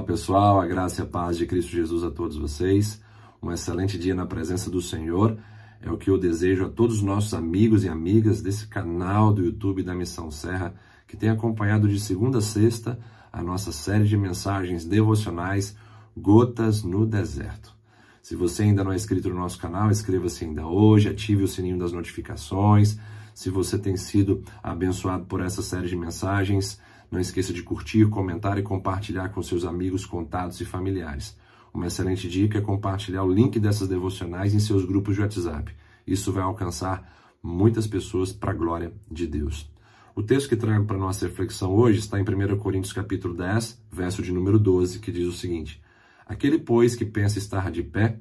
Olá pessoal, a graça e a paz de Cristo Jesus a todos vocês. Um excelente dia na presença do Senhor. É o que eu desejo a todos os nossos amigos e amigas desse canal do YouTube da Missão Serra, que tem acompanhado de segunda a sexta a nossa série de mensagens devocionais Gotas no Deserto. Se você ainda não é inscrito no nosso canal, inscreva-se ainda hoje, ative o sininho das notificações. Se você tem sido abençoado por essa série de mensagens, não esqueça de curtir, comentar e compartilhar com seus amigos, contatos e familiares. Uma excelente dica é compartilhar o link dessas devocionais em seus grupos de WhatsApp. Isso vai alcançar muitas pessoas para a glória de Deus. O texto que trago para nossa reflexão hoje está em 1 Coríntios capítulo 10, verso de número 12, que diz o seguinte: Aquele, pois, que pensa estar de pé,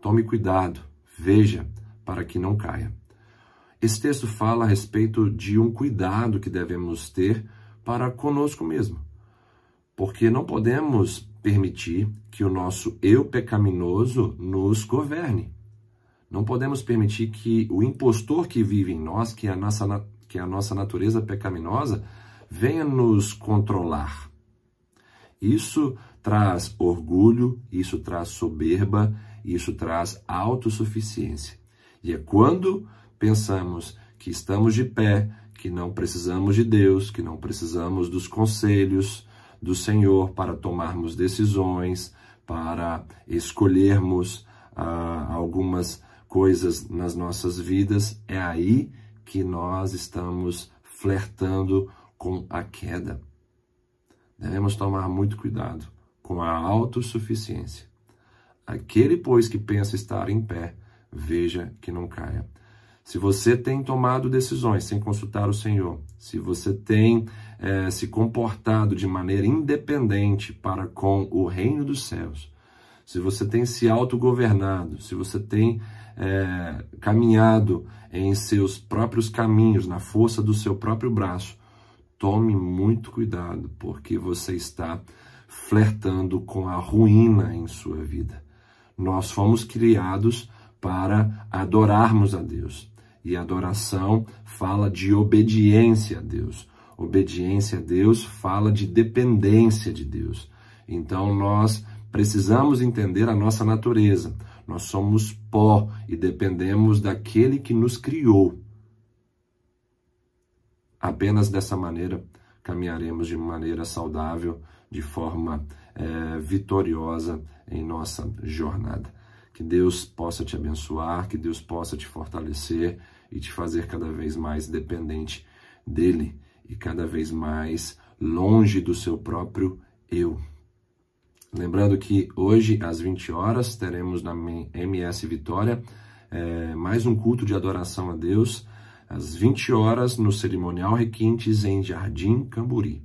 tome cuidado, veja, para que não caia. Esse texto fala a respeito de um cuidado que devemos ter para conosco mesmo. Porque não podemos permitir que o nosso eu pecaminoso nos governe. Não podemos permitir que o impostor que vive em nós, que é a nossa, que é a nossa natureza pecaminosa, venha nos controlar. Isso traz orgulho, isso traz soberba, isso traz autossuficiência. E é quando pensamos que estamos de pé, que não precisamos de Deus, que não precisamos dos conselhos do Senhor para tomarmos decisões, para escolhermos ah, algumas coisas nas nossas vidas, é aí que nós estamos flertando com a queda. Devemos tomar muito cuidado com a autossuficiência. Aquele, pois, que pensa estar em pé, veja que não caia. Se você tem tomado decisões sem consultar o Senhor, se você tem é, se comportado de maneira independente para com o reino dos céus, se você tem se autogovernado, se você tem é, caminhado em seus próprios caminhos, na força do seu próprio braço, tome muito cuidado, porque você está flertando com a ruína em sua vida. Nós fomos criados para adorarmos a Deus. E adoração fala de obediência a Deus. Obediência a Deus fala de dependência de Deus. Então nós precisamos entender a nossa natureza. Nós somos pó e dependemos daquele que nos criou. Apenas dessa maneira caminharemos de maneira saudável, de forma é, vitoriosa em nossa jornada. Que Deus possa te abençoar, que Deus possa te fortalecer e te fazer cada vez mais dependente dele e cada vez mais longe do seu próprio eu. Lembrando que hoje, às 20 horas, teremos na MS Vitória é, mais um culto de adoração a Deus, às 20 horas, no Cerimonial Requintes, em Jardim Camburi.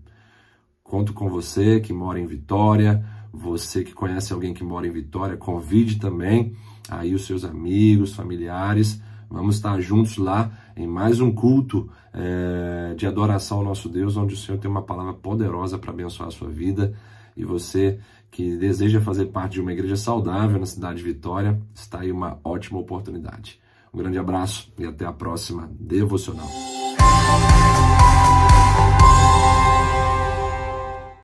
Conto com você que mora em Vitória, você que conhece alguém que mora em Vitória, convide também aí os seus amigos, familiares. Vamos estar juntos lá em mais um culto é, de adoração ao nosso Deus, onde o Senhor tem uma palavra poderosa para abençoar a sua vida. E você que deseja fazer parte de uma igreja saudável na cidade de Vitória, está aí uma ótima oportunidade. Um grande abraço e até a próxima devocional.